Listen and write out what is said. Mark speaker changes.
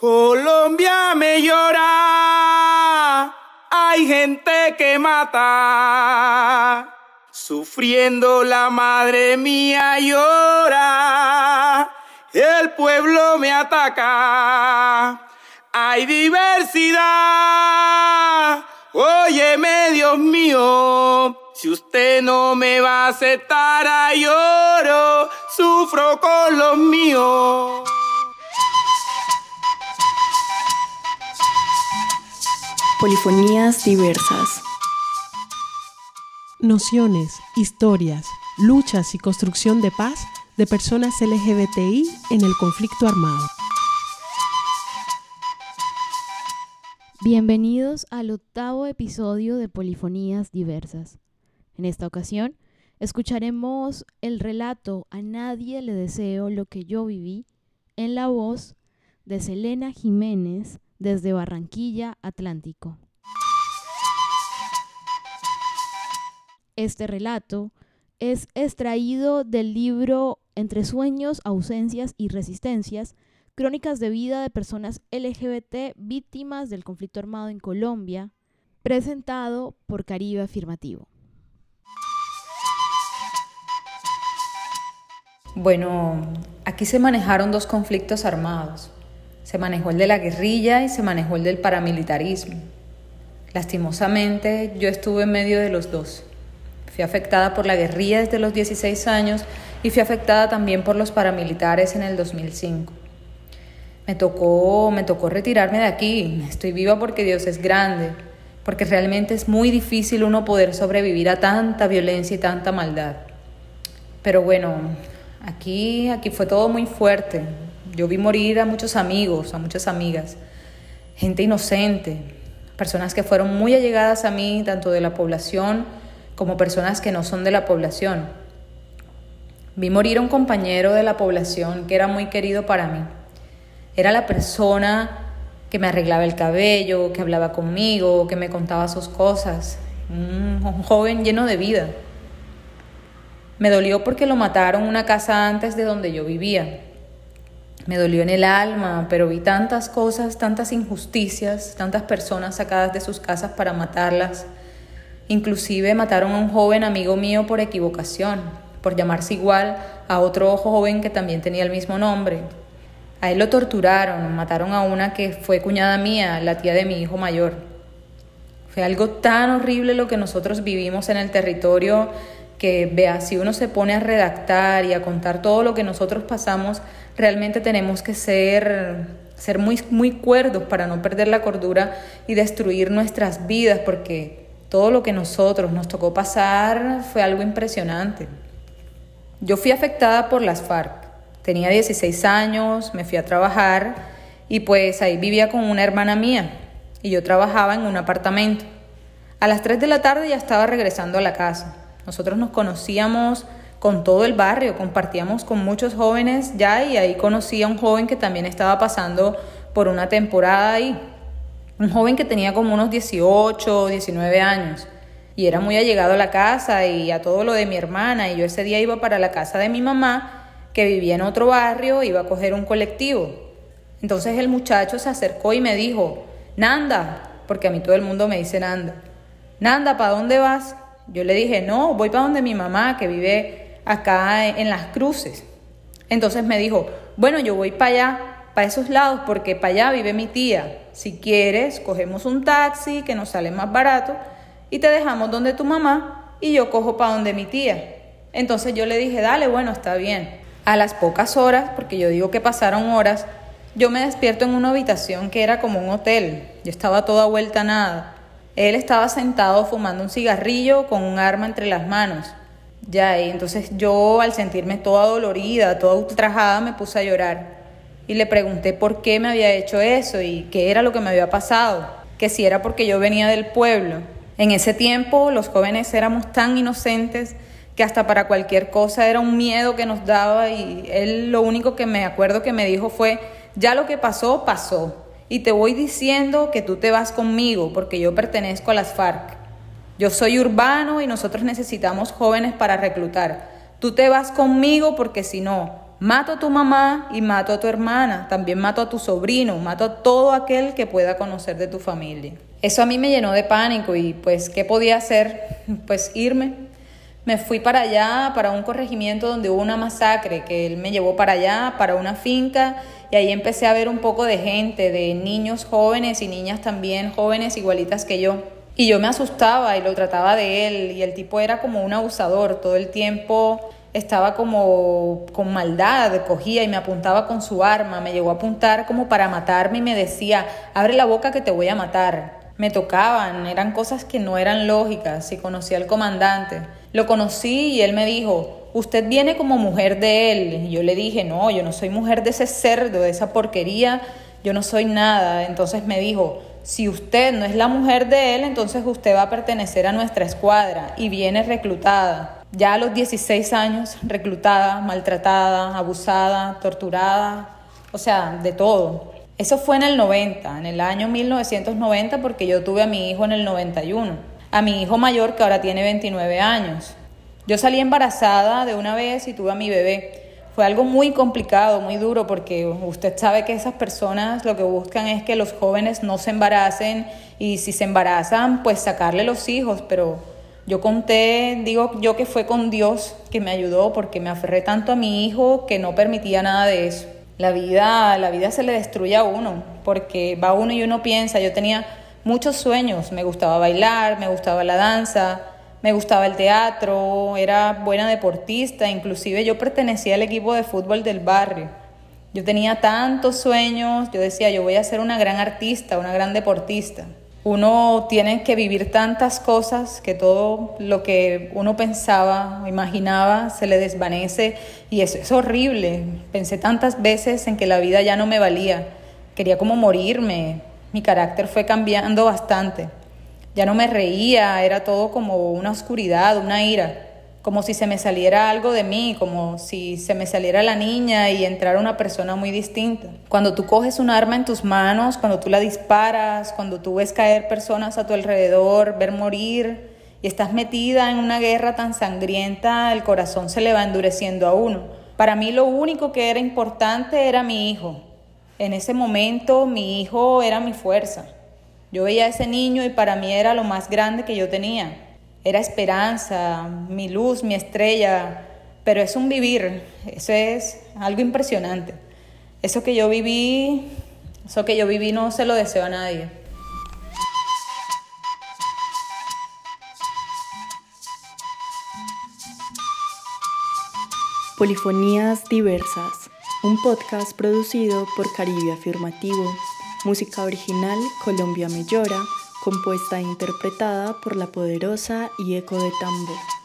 Speaker 1: Colombia me llora, hay gente que mata, sufriendo la madre mía llora, el pueblo me ataca, hay diversidad, óyeme Dios mío, si usted no me va a aceptar lloro, sufro con los míos.
Speaker 2: Polifonías diversas.
Speaker 3: Nociones, historias, luchas y construcción de paz de personas LGBTI en el conflicto armado.
Speaker 4: Bienvenidos al octavo episodio de Polifonías Diversas. En esta ocasión, escucharemos el relato A nadie le deseo lo que yo viví en la voz de Selena Jiménez desde Barranquilla, Atlántico. Este relato es extraído del libro Entre sueños, ausencias y resistencias, crónicas de vida de personas LGBT víctimas del conflicto armado en Colombia, presentado por Caribe Afirmativo.
Speaker 5: Bueno, aquí se manejaron dos conflictos armados. Se manejó el de la guerrilla y se manejó el del paramilitarismo. Lastimosamente, yo estuve en medio de los dos. Fui afectada por la guerrilla desde los 16 años y fui afectada también por los paramilitares en el 2005. Me tocó, me tocó retirarme de aquí. Estoy viva porque Dios es grande, porque realmente es muy difícil uno poder sobrevivir a tanta violencia y tanta maldad. Pero bueno, aquí, aquí fue todo muy fuerte. Yo vi morir a muchos amigos, a muchas amigas, gente inocente, personas que fueron muy allegadas a mí, tanto de la población como personas que no son de la población. Vi morir a un compañero de la población que era muy querido para mí. Era la persona que me arreglaba el cabello, que hablaba conmigo, que me contaba sus cosas. Un, joven lleno de vida. Me dolió porque lo mataron una casa antes de donde yo vivía. Me dolió en el alma, pero vi tantas cosas, tantas injusticias, tantas personas sacadas de sus casas para matarlas. Inclusive mataron a un joven amigo mío por equivocación, por llamarse igual a otro joven que también tenía el mismo nombre. A él lo torturaron, mataron a una que fue cuñada mía, la tía de mi hijo mayor. Fue algo tan horrible lo que nosotros vivimos en el territorio que vea, si uno se pone a redactar y a contar todo lo que nosotros pasamos, realmente tenemos que ser, ser muy, muy cuerdos para no perder la cordura y destruir nuestras vidas, porque todo lo que nosotros nos tocó pasar fue algo impresionante. Yo fui afectada por las FARC. Tenía 16 años, me fui a trabajar y pues ahí vivía con una hermana mía y yo trabajaba en un apartamento. A las 3 de la tarde ya estaba regresando a la casa. Nosotros nos conocíamos con todo el barrio, compartíamos con muchos jóvenes ya y ahí conocí a un joven que también estaba pasando por una temporada ahí. Un joven que tenía como unos 18, 19 años y era muy allegado a la casa y a todo lo de mi hermana y yo ese día iba para la casa de mi mamá que vivía en otro barrio, iba a coger un colectivo. Entonces el muchacho se acercó y me dijo, Nanda, porque a mí todo el mundo me dice Nanda, Nanda, ¿para dónde vas? Yo le dije, no, voy para donde mi mamá, que vive acá en las cruces. Entonces me dijo, bueno, yo voy para allá, para esos lados, porque para allá vive mi tía. Si quieres, cogemos un taxi que nos sale más barato y te dejamos donde tu mamá y yo cojo para donde mi tía. Entonces yo le dije, dale, bueno, está bien. A las pocas horas, porque yo digo que pasaron horas, yo me despierto en una habitación que era como un hotel. Yo estaba toda vuelta a nada. Él estaba sentado fumando un cigarrillo con un arma entre las manos. Ya, y entonces yo al sentirme toda dolorida, toda ultrajada, me puse a llorar. Y le pregunté por qué me había hecho eso y qué era lo que me había pasado, que si era porque yo venía del pueblo. En ese tiempo los jóvenes éramos tan inocentes que hasta para cualquier cosa era un miedo que nos daba y él lo único que me acuerdo que me dijo fue, ya lo que pasó, pasó y te voy diciendo que tú te vas conmigo porque yo pertenezco a las FARC. Yo soy urbano y nosotros necesitamos jóvenes para reclutar. Tú te vas conmigo porque si no, Mato a tu mamá y mato a tu hermana, también mato a tu sobrino, mato a todo aquel que pueda conocer de tu familia. Eso a mí me llenó de pánico y pues, ¿qué podía hacer? Pues irme. Me fui para allá, para un corregimiento donde hubo una masacre, que él me llevó para allá, para una finca, y ahí empecé a ver un poco de gente, de niños jóvenes y niñas también jóvenes igualitas que yo. Y yo me asustaba y lo trataba de él, y el tipo era como un abusador, todo el tiempo estaba como con maldad, cogía y me apuntaba con su arma, me llegó a apuntar como para matarme y me decía, abre la boca que te voy a matar. Me tocaban, eran cosas que no eran lógicas, y conocí al comandante. Lo conocí y él me dijo, usted viene como mujer de él. Y yo le dije, no, yo no soy mujer de ese cerdo, de esa porquería, yo no soy nada. Entonces me dijo, si usted no es la mujer de él, entonces usted va a pertenecer a nuestra escuadra y viene reclutada. Ya a los 16 años, reclutada, maltratada, abusada, torturada, o sea, de todo. Eso fue en el 90, en el año 1990, porque yo tuve a mi hijo en el 91, a mi hijo mayor que ahora tiene 29 años. Yo salí embarazada de una vez y tuve a mi bebé. Fue algo muy complicado, muy duro, porque usted sabe que esas personas lo que buscan es que los jóvenes no se embaracen y si se embarazan, pues sacarle los hijos, pero yo conté, digo yo que fue con Dios que me ayudó porque me aferré tanto a mi hijo que no permitía nada de eso. La vida, la vida se le destruye a uno porque va uno y uno piensa, yo tenía muchos sueños, me gustaba bailar, me gustaba la danza, me gustaba el teatro, era buena deportista, inclusive yo pertenecía al equipo de fútbol del barrio. Yo tenía tantos sueños, yo decía, yo voy a ser una gran artista, una gran deportista. Uno tiene que vivir tantas cosas que todo lo que uno pensaba o imaginaba se le desvanece y eso es horrible. Pensé tantas veces en que la vida ya no me valía. Quería como morirme. Mi carácter fue cambiando bastante. Ya no me reía, era todo como una oscuridad, una ira como si se me saliera algo de mí, como si se me saliera la niña y entrara una persona muy distinta. Cuando tú coges un arma en tus manos, cuando tú la disparas, cuando tú ves caer personas a tu alrededor, ver morir y estás metida en una guerra tan sangrienta, el corazón se le va endureciendo a uno. Para mí lo único que era importante era mi hijo. En ese momento mi hijo era mi fuerza. Yo veía a ese niño y para mí era lo más grande que yo tenía era esperanza, mi luz, mi estrella, pero es un vivir, eso es algo impresionante. Eso que yo viví, eso que yo viví no se lo deseo a nadie.
Speaker 2: Polifonías Diversas, un podcast producido por Caribe Afirmativo, música original Colombia Me Llora, compuesta e interpretada por la poderosa y eco de tambor.